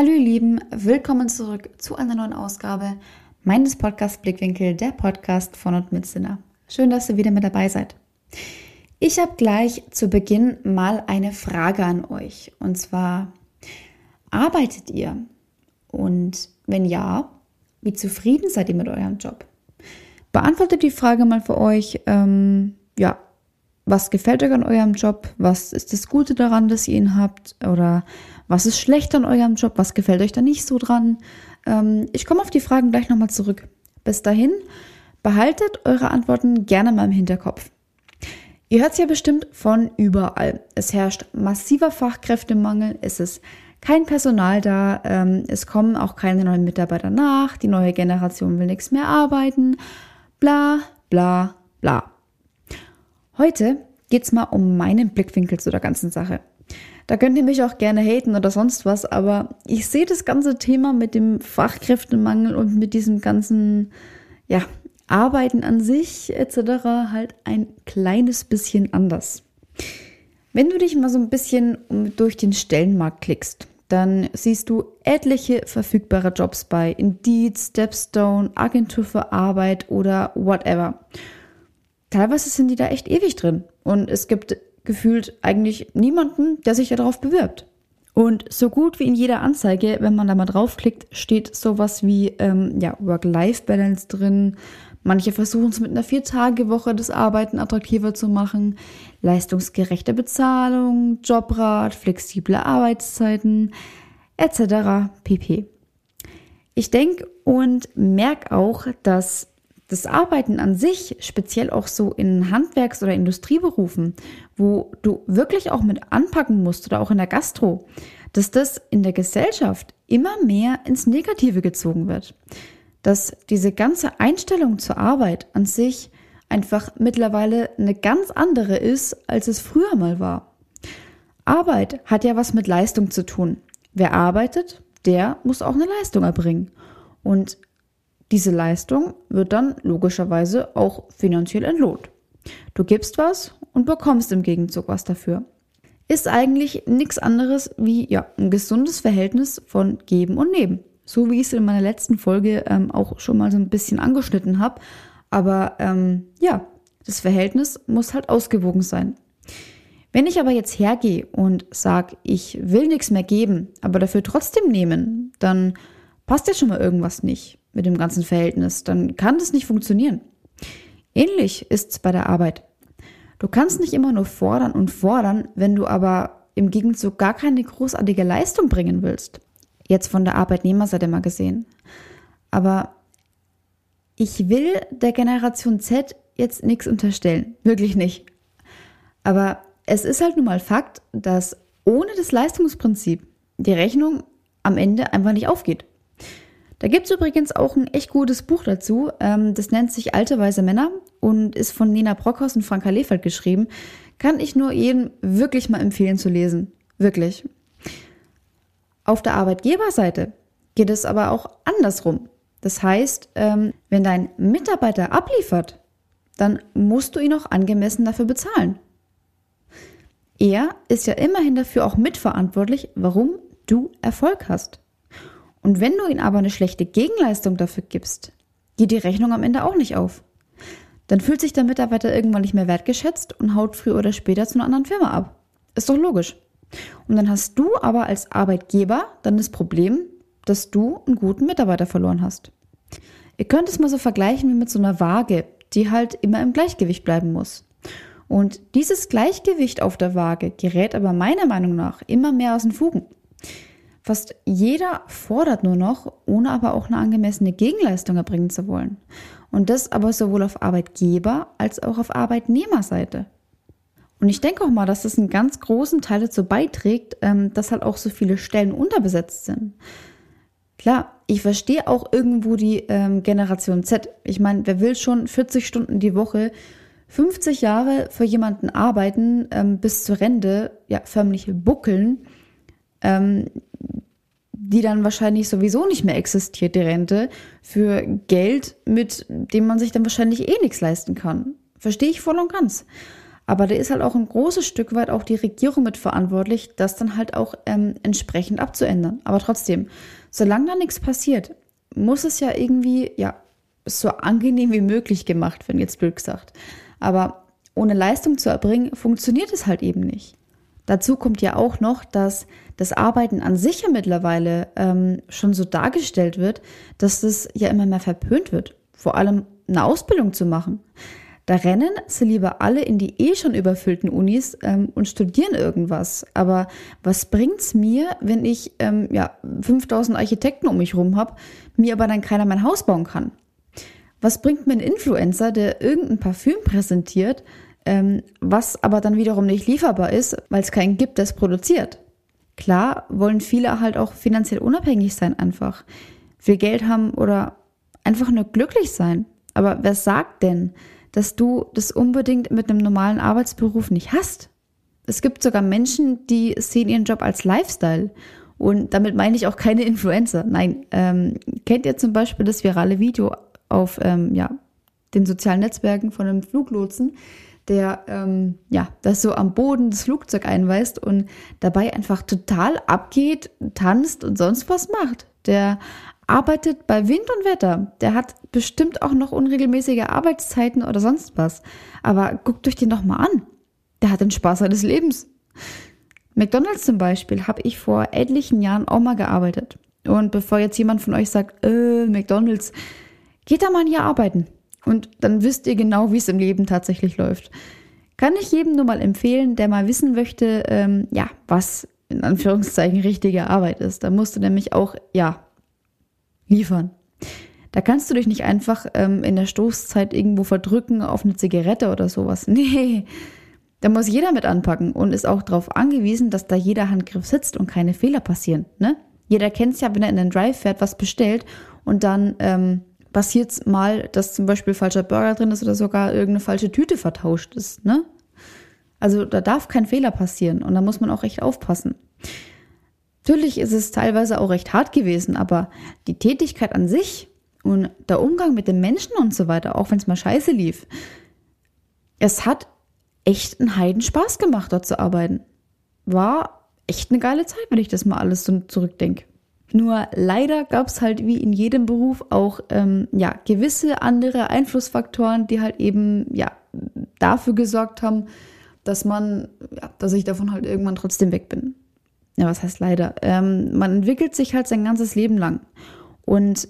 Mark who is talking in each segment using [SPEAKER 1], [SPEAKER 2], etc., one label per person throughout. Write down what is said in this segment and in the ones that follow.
[SPEAKER 1] Hallo ihr Lieben, willkommen zurück zu einer neuen Ausgabe meines Podcasts Blickwinkel, der Podcast von und mit Sinner. Schön, dass ihr wieder mit dabei seid. Ich habe gleich zu Beginn mal eine Frage an euch. Und zwar, arbeitet ihr? Und wenn ja, wie zufrieden seid ihr mit eurem Job? Beantwortet die Frage mal für euch, ähm, ja, was gefällt euch an eurem Job? Was ist das Gute daran, dass ihr ihn habt? Oder was ist schlecht an eurem Job? Was gefällt euch da nicht so dran? Ähm, ich komme auf die Fragen gleich nochmal zurück. Bis dahin, behaltet eure Antworten gerne mal im Hinterkopf. Ihr hört es ja bestimmt von überall. Es herrscht massiver Fachkräftemangel, es ist kein Personal da, ähm, es kommen auch keine neuen Mitarbeiter nach, die neue Generation will nichts mehr arbeiten, bla bla bla. Heute geht es mal um meinen Blickwinkel zu der ganzen Sache. Da könnt ihr mich auch gerne haten oder sonst was, aber ich sehe das ganze Thema mit dem Fachkräftemangel und mit diesem ganzen, ja, Arbeiten an sich etc. halt ein kleines bisschen anders. Wenn du dich mal so ein bisschen durch den Stellenmarkt klickst, dann siehst du etliche verfügbare Jobs bei Indeed, Stepstone, Agentur für Arbeit oder whatever. Teilweise sind die da echt ewig drin und es gibt gefühlt eigentlich niemanden, der sich darauf bewirbt. Und so gut wie in jeder Anzeige, wenn man da mal draufklickt, steht sowas wie ähm, ja, Work-Life-Balance drin. Manche versuchen es mit einer Vier-Tage-Woche das Arbeiten attraktiver zu machen, leistungsgerechte Bezahlung, Jobrat, flexible Arbeitszeiten etc. pp. Ich denke und merke auch, dass das Arbeiten an sich, speziell auch so in Handwerks- oder Industrieberufen, wo du wirklich auch mit anpacken musst oder auch in der Gastro, dass das in der Gesellschaft immer mehr ins Negative gezogen wird. Dass diese ganze Einstellung zur Arbeit an sich einfach mittlerweile eine ganz andere ist, als es früher mal war. Arbeit hat ja was mit Leistung zu tun. Wer arbeitet, der muss auch eine Leistung erbringen. Und diese Leistung wird dann logischerweise auch finanziell entlohnt. Du gibst was und bekommst im Gegenzug was dafür. Ist eigentlich nichts anderes wie ja, ein gesundes Verhältnis von Geben und Nehmen. So wie ich es in meiner letzten Folge ähm, auch schon mal so ein bisschen angeschnitten habe. Aber ähm, ja, das Verhältnis muss halt ausgewogen sein. Wenn ich aber jetzt hergehe und sage, ich will nichts mehr geben, aber dafür trotzdem nehmen, dann passt ja schon mal irgendwas nicht mit dem ganzen Verhältnis, dann kann das nicht funktionieren. Ähnlich ist es bei der Arbeit. Du kannst nicht immer nur fordern und fordern, wenn du aber im Gegenzug gar keine großartige Leistung bringen willst. Jetzt von der Arbeitnehmerseite mal gesehen. Aber ich will der Generation Z jetzt nichts unterstellen. Wirklich nicht. Aber es ist halt nun mal Fakt, dass ohne das Leistungsprinzip die Rechnung am Ende einfach nicht aufgeht. Da gibt es übrigens auch ein echt gutes Buch dazu. Ähm, das nennt sich Alte Weise Männer und ist von Nina Brockhaus und Franka Lefeld geschrieben. Kann ich nur jedem wirklich mal empfehlen zu lesen. Wirklich. Auf der Arbeitgeberseite geht es aber auch andersrum. Das heißt, ähm, wenn dein Mitarbeiter abliefert, dann musst du ihn auch angemessen dafür bezahlen. Er ist ja immerhin dafür auch mitverantwortlich, warum du Erfolg hast. Und wenn du ihm aber eine schlechte Gegenleistung dafür gibst, geht die Rechnung am Ende auch nicht auf. Dann fühlt sich der Mitarbeiter irgendwann nicht mehr wertgeschätzt und haut früher oder später zu einer anderen Firma ab. Ist doch logisch. Und dann hast du aber als Arbeitgeber dann das Problem, dass du einen guten Mitarbeiter verloren hast. Ihr könnt es mal so vergleichen wie mit so einer Waage, die halt immer im Gleichgewicht bleiben muss. Und dieses Gleichgewicht auf der Waage gerät aber meiner Meinung nach immer mehr aus den Fugen. Fast jeder fordert nur noch, ohne aber auch eine angemessene Gegenleistung erbringen zu wollen. Und das aber sowohl auf Arbeitgeber als auch auf Arbeitnehmerseite. Und ich denke auch mal, dass das einen ganz großen Teil dazu beiträgt, ähm, dass halt auch so viele Stellen unterbesetzt sind. Klar, ich verstehe auch irgendwo die ähm, Generation Z. Ich meine, wer will schon 40 Stunden die Woche, 50 Jahre für jemanden arbeiten, ähm, bis zur Rente, ja, förmlich buckeln, ähm, die dann wahrscheinlich sowieso nicht mehr existiert, die Rente, für Geld, mit dem man sich dann wahrscheinlich eh nichts leisten kann. Verstehe ich voll und ganz. Aber da ist halt auch ein großes Stück weit auch die Regierung mitverantwortlich, das dann halt auch ähm, entsprechend abzuändern. Aber trotzdem, solange da nichts passiert, muss es ja irgendwie, ja, so angenehm wie möglich gemacht werden, jetzt blöd gesagt. Aber ohne Leistung zu erbringen, funktioniert es halt eben nicht. Dazu kommt ja auch noch, dass das Arbeiten an sich ja mittlerweile ähm, schon so dargestellt wird, dass das ja immer mehr verpönt wird. Vor allem eine Ausbildung zu machen. Da rennen sie lieber alle in die eh schon überfüllten Unis ähm, und studieren irgendwas. Aber was bringt's mir, wenn ich ähm, ja 5000 Architekten um mich rum habe, mir aber dann keiner mein Haus bauen kann? Was bringt mir ein Influencer, der irgendein Parfüm präsentiert, ähm, was aber dann wiederum nicht lieferbar ist, weil es keinen gibt, der es produziert? Klar wollen viele halt auch finanziell unabhängig sein einfach, viel Geld haben oder einfach nur glücklich sein. Aber wer sagt denn, dass du das unbedingt mit einem normalen Arbeitsberuf nicht hast? Es gibt sogar Menschen, die sehen ihren Job als Lifestyle. Und damit meine ich auch keine Influencer. Nein, ähm, kennt ihr zum Beispiel das virale Video auf ähm, ja, den sozialen Netzwerken von einem Fluglotsen, der ähm, ja das so am Boden das Flugzeug einweist und dabei einfach total abgeht, tanzt und sonst was macht. Der arbeitet bei Wind und Wetter. Der hat bestimmt auch noch unregelmäßige Arbeitszeiten oder sonst was. Aber guckt euch den doch mal an. Der hat den Spaß seines Lebens. McDonalds zum Beispiel habe ich vor etlichen Jahren auch mal gearbeitet. Und bevor jetzt jemand von euch sagt, äh, McDonalds, geht da mal hier arbeiten. Und dann wisst ihr genau, wie es im Leben tatsächlich läuft. Kann ich jedem nur mal empfehlen, der mal wissen möchte, ähm, ja, was in Anführungszeichen richtige Arbeit ist. Da musst du nämlich auch, ja, liefern. Da kannst du dich nicht einfach ähm, in der Stoßzeit irgendwo verdrücken auf eine Zigarette oder sowas. Nee, da muss jeder mit anpacken und ist auch darauf angewiesen, dass da jeder Handgriff sitzt und keine Fehler passieren. Ne? Jeder kennt es ja, wenn er in den Drive fährt, was bestellt und dann ähm, passiert mal, dass zum Beispiel falscher Burger drin ist oder sogar irgendeine falsche Tüte vertauscht ist. Ne? Also da darf kein Fehler passieren und da muss man auch echt aufpassen. Natürlich ist es teilweise auch recht hart gewesen, aber die Tätigkeit an sich und der Umgang mit den Menschen und so weiter, auch wenn es mal scheiße lief, es hat echt einen Heiden Spaß gemacht, dort zu arbeiten. War echt eine geile Zeit, wenn ich das mal alles so zurückdenke. Nur leider gab es halt wie in jedem Beruf auch ähm, ja gewisse andere Einflussfaktoren, die halt eben ja dafür gesorgt haben, dass man, ja, dass ich davon halt irgendwann trotzdem weg bin ja, was heißt leider? Ähm, man entwickelt sich halt sein ganzes Leben lang. Und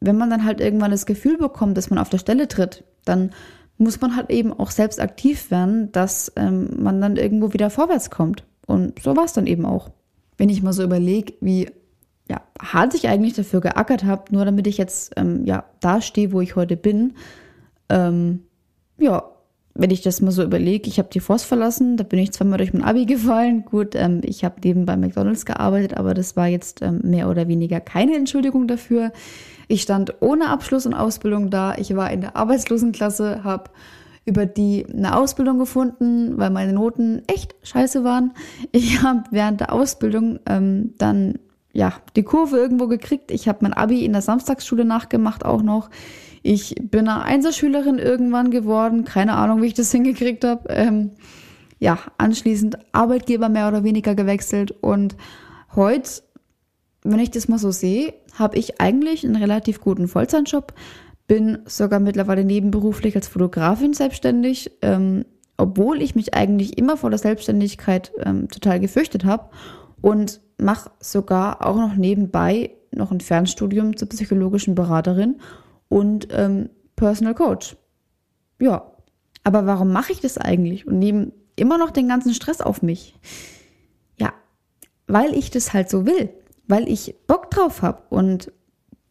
[SPEAKER 1] wenn man dann halt irgendwann das Gefühl bekommt, dass man auf der Stelle tritt, dann muss man halt eben auch selbst aktiv werden, dass ähm, man dann irgendwo wieder vorwärts kommt. Und so war es dann eben auch. Wenn ich mal so überlege, wie ja, hart ich eigentlich dafür geackert habe, nur damit ich jetzt ähm, ja, da stehe, wo ich heute bin, ähm, ja, wenn ich das mal so überlege, ich habe die Forst verlassen, da bin ich zweimal durch mein Abi gefallen. Gut, ähm, ich habe nebenbei McDonalds gearbeitet, aber das war jetzt ähm, mehr oder weniger keine Entschuldigung dafür. Ich stand ohne Abschluss und Ausbildung da. Ich war in der Arbeitslosenklasse, habe über die eine Ausbildung gefunden, weil meine Noten echt scheiße waren. Ich habe während der Ausbildung ähm, dann ja die Kurve irgendwo gekriegt. Ich habe mein Abi in der Samstagsschule nachgemacht auch noch. Ich bin eine Einserschülerin irgendwann geworden, keine Ahnung, wie ich das hingekriegt habe. Ähm, ja, anschließend Arbeitgeber mehr oder weniger gewechselt und heute, wenn ich das mal so sehe, habe ich eigentlich einen relativ guten Vollzeitjob, bin sogar mittlerweile nebenberuflich als Fotografin selbstständig, ähm, obwohl ich mich eigentlich immer vor der Selbstständigkeit ähm, total gefürchtet habe und mache sogar auch noch nebenbei noch ein Fernstudium zur psychologischen Beraterin und ähm, Personal Coach. Ja, aber warum mache ich das eigentlich und nehme immer noch den ganzen Stress auf mich? Ja, weil ich das halt so will, weil ich Bock drauf habe und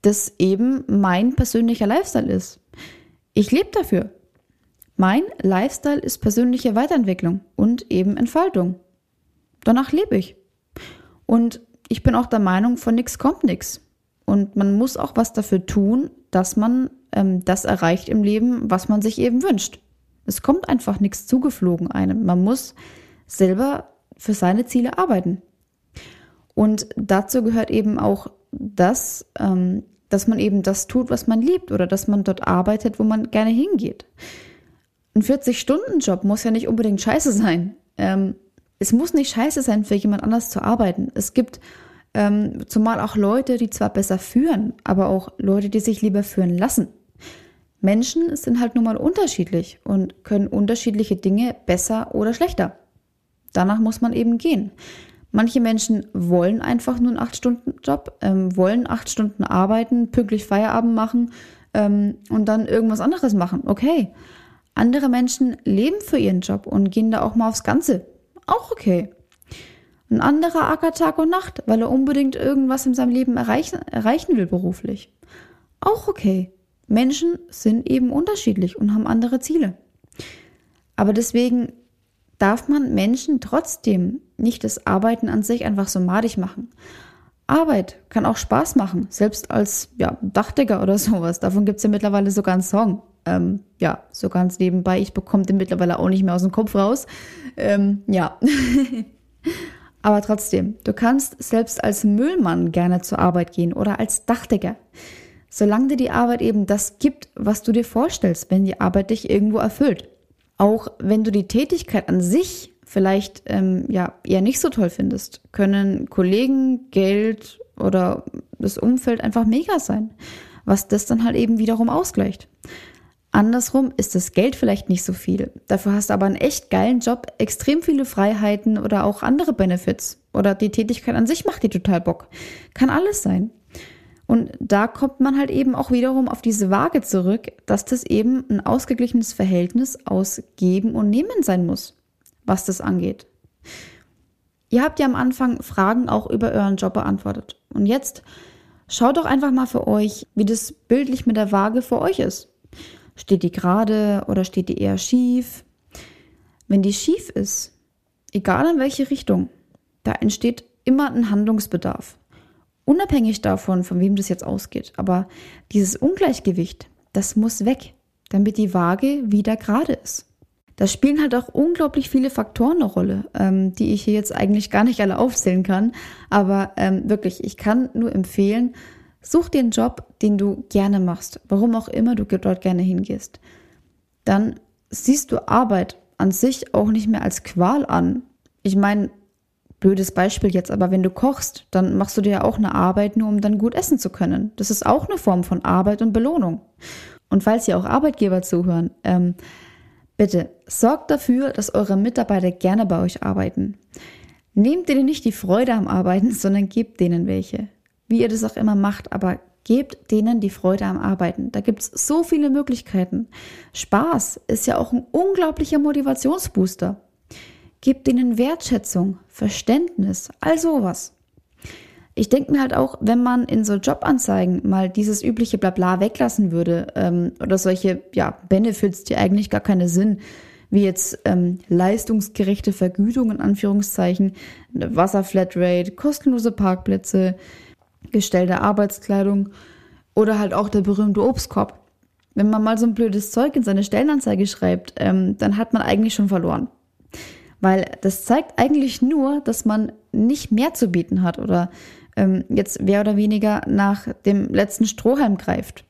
[SPEAKER 1] das eben mein persönlicher Lifestyle ist. Ich lebe dafür. Mein Lifestyle ist persönliche Weiterentwicklung und eben Entfaltung. Danach lebe ich. Und ich bin auch der Meinung, von nichts kommt nichts. Und man muss auch was dafür tun, dass man ähm, das erreicht im Leben, was man sich eben wünscht. Es kommt einfach nichts zugeflogen einem. Man muss selber für seine Ziele arbeiten. Und dazu gehört eben auch das, ähm, dass man eben das tut, was man liebt oder dass man dort arbeitet, wo man gerne hingeht. ein 40-Stunden-Job muss ja nicht unbedingt scheiße sein. Ähm, es muss nicht scheiße sein, für jemand anders zu arbeiten. Es gibt ähm, zumal auch Leute, die zwar besser führen, aber auch Leute, die sich lieber führen lassen. Menschen sind halt nun mal unterschiedlich und können unterschiedliche Dinge besser oder schlechter. Danach muss man eben gehen. Manche Menschen wollen einfach nur einen 8-Stunden-Job, ähm, wollen 8 Stunden arbeiten, pünktlich Feierabend machen ähm, und dann irgendwas anderes machen. Okay. Andere Menschen leben für ihren Job und gehen da auch mal aufs Ganze. Auch okay. Ein anderer ackert Tag und Nacht, weil er unbedingt irgendwas in seinem Leben erreichen, erreichen will beruflich. Auch okay. Menschen sind eben unterschiedlich und haben andere Ziele. Aber deswegen darf man Menschen trotzdem nicht das Arbeiten an sich einfach so madig machen. Arbeit kann auch Spaß machen, selbst als ja, Dachdecker oder sowas. Davon gibt es ja mittlerweile sogar einen Song. Ähm, ja, so ganz nebenbei. Ich bekomme den mittlerweile auch nicht mehr aus dem Kopf raus. Ähm, ja. Aber trotzdem, du kannst selbst als Müllmann gerne zur Arbeit gehen oder als Dachdecker. Solange dir die Arbeit eben das gibt, was du dir vorstellst, wenn die Arbeit dich irgendwo erfüllt. Auch wenn du die Tätigkeit an sich vielleicht ähm, ja eher nicht so toll findest, können Kollegen, Geld oder das Umfeld einfach mega sein, was das dann halt eben wiederum ausgleicht. Andersrum ist das Geld vielleicht nicht so viel. Dafür hast du aber einen echt geilen Job, extrem viele Freiheiten oder auch andere Benefits. Oder die Tätigkeit an sich macht dir total Bock. Kann alles sein. Und da kommt man halt eben auch wiederum auf diese Waage zurück, dass das eben ein ausgeglichenes Verhältnis aus Geben und Nehmen sein muss, was das angeht. Ihr habt ja am Anfang Fragen auch über euren Job beantwortet. Und jetzt schaut doch einfach mal für euch, wie das bildlich mit der Waage für euch ist. Steht die gerade oder steht die eher schief? Wenn die schief ist, egal in welche Richtung, da entsteht immer ein Handlungsbedarf. Unabhängig davon, von wem das jetzt ausgeht. Aber dieses Ungleichgewicht, das muss weg, damit die Waage wieder gerade ist. Da spielen halt auch unglaublich viele Faktoren eine Rolle, ähm, die ich hier jetzt eigentlich gar nicht alle aufzählen kann. Aber ähm, wirklich, ich kann nur empfehlen, Such einen Job, den du gerne machst, warum auch immer du dort gerne hingehst. Dann siehst du Arbeit an sich auch nicht mehr als Qual an. Ich meine, blödes Beispiel jetzt, aber wenn du kochst, dann machst du dir ja auch eine Arbeit, nur um dann gut essen zu können. Das ist auch eine Form von Arbeit und Belohnung. Und falls ihr auch Arbeitgeber zuhören, ähm, bitte sorgt dafür, dass eure Mitarbeiter gerne bei euch arbeiten. Nehmt denen nicht die Freude am Arbeiten, sondern gebt denen welche wie ihr das auch immer macht, aber gebt denen die Freude am Arbeiten. Da gibt's so viele Möglichkeiten. Spaß ist ja auch ein unglaublicher Motivationsbooster. Gebt denen Wertschätzung, Verständnis, all sowas. Ich denke mir halt auch, wenn man in so Jobanzeigen mal dieses übliche Blabla weglassen würde ähm, oder solche ja, Benefits, die eigentlich gar keine Sinn, wie jetzt ähm, leistungsgerechte Vergütung in Anführungszeichen, Wasserflatrate, kostenlose Parkplätze, gestellte Arbeitskleidung oder halt auch der berühmte Obstkorb. Wenn man mal so ein blödes Zeug in seine Stellenanzeige schreibt, ähm, dann hat man eigentlich schon verloren. Weil das zeigt eigentlich nur, dass man nicht mehr zu bieten hat oder ähm, jetzt mehr oder weniger nach dem letzten Strohhalm greift.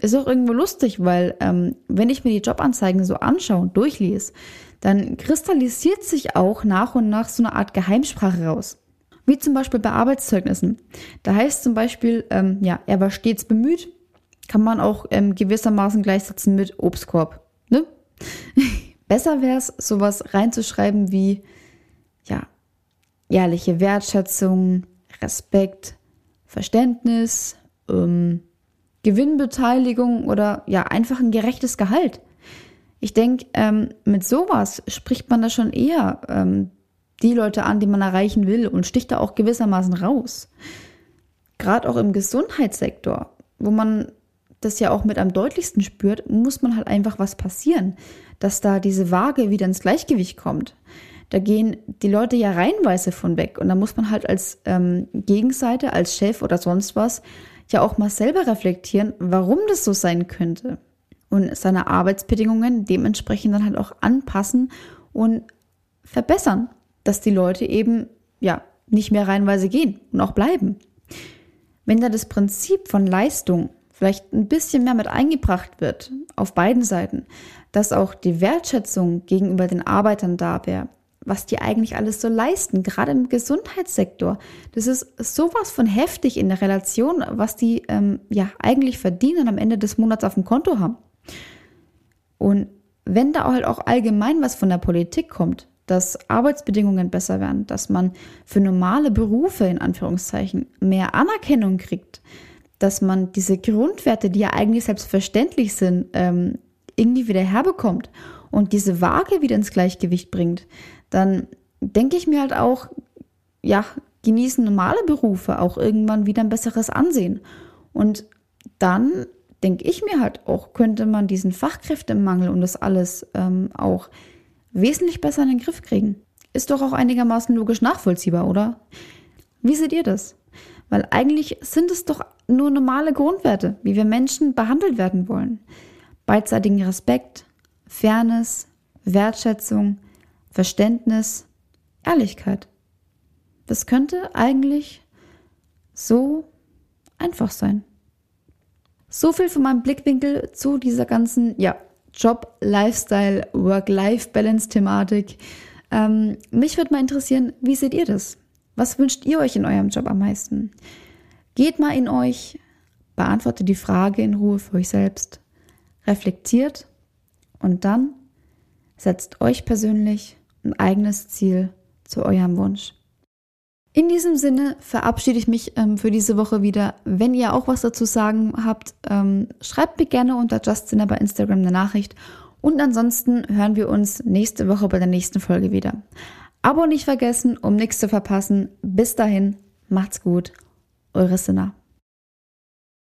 [SPEAKER 1] Ist auch irgendwo lustig, weil ähm, wenn ich mir die Jobanzeigen so anschaue und durchlese, dann kristallisiert sich auch nach und nach so eine Art Geheimsprache raus. Wie zum Beispiel bei Arbeitszeugnissen. Da heißt zum Beispiel, ähm, ja, er war stets bemüht, kann man auch ähm, gewissermaßen gleichsetzen mit Obstkorb. Ne? Besser wäre es, sowas reinzuschreiben wie, ja, ehrliche Wertschätzung, Respekt, Verständnis, ähm, Gewinnbeteiligung oder ja, einfach ein gerechtes Gehalt. Ich denke, ähm, mit sowas spricht man da schon eher ähm, die Leute an, die man erreichen will und sticht da auch gewissermaßen raus. Gerade auch im Gesundheitssektor, wo man das ja auch mit am deutlichsten spürt, muss man halt einfach was passieren, dass da diese Waage wieder ins Gleichgewicht kommt. Da gehen die Leute ja reihenweise von weg und da muss man halt als ähm, Gegenseite, als Chef oder sonst was ja auch mal selber reflektieren, warum das so sein könnte und seine Arbeitsbedingungen dementsprechend dann halt auch anpassen und verbessern dass die Leute eben, ja, nicht mehr reinweise gehen und auch bleiben. Wenn da das Prinzip von Leistung vielleicht ein bisschen mehr mit eingebracht wird, auf beiden Seiten, dass auch die Wertschätzung gegenüber den Arbeitern da wäre, was die eigentlich alles so leisten, gerade im Gesundheitssektor. Das ist sowas von heftig in der Relation, was die ähm, ja eigentlich verdienen am Ende des Monats auf dem Konto haben. Und wenn da halt auch allgemein was von der Politik kommt, dass Arbeitsbedingungen besser werden, dass man für normale Berufe in Anführungszeichen mehr Anerkennung kriegt, dass man diese Grundwerte, die ja eigentlich selbstverständlich sind, ähm, irgendwie wieder herbekommt und diese Waage wieder ins Gleichgewicht bringt, dann denke ich mir halt auch, ja, genießen normale Berufe auch irgendwann wieder ein besseres Ansehen. Und dann denke ich mir halt auch, könnte man diesen Fachkräftemangel und das alles ähm, auch wesentlich besser in den Griff kriegen. Ist doch auch einigermaßen logisch nachvollziehbar, oder? Wie seht ihr das? Weil eigentlich sind es doch nur normale Grundwerte, wie wir Menschen behandelt werden wollen. Beidseitigen Respekt, Fairness, Wertschätzung, Verständnis, Ehrlichkeit. Das könnte eigentlich so einfach sein. So viel von meinem Blickwinkel zu dieser ganzen, ja, Job, Lifestyle, Work-Life-Balance-Thematik. Ähm, mich würde mal interessieren, wie seht ihr das? Was wünscht ihr euch in eurem Job am meisten? Geht mal in euch, beantwortet die Frage in Ruhe für euch selbst, reflektiert und dann setzt euch persönlich ein eigenes Ziel zu eurem Wunsch. In diesem Sinne verabschiede ich mich ähm, für diese Woche wieder. Wenn ihr auch was dazu sagen habt, ähm, schreibt mir gerne unter Justina bei Instagram eine Nachricht. Und ansonsten hören wir uns nächste Woche bei der nächsten Folge wieder. Abo nicht vergessen, um nichts zu verpassen. Bis dahin, macht's gut. Eure Sinna.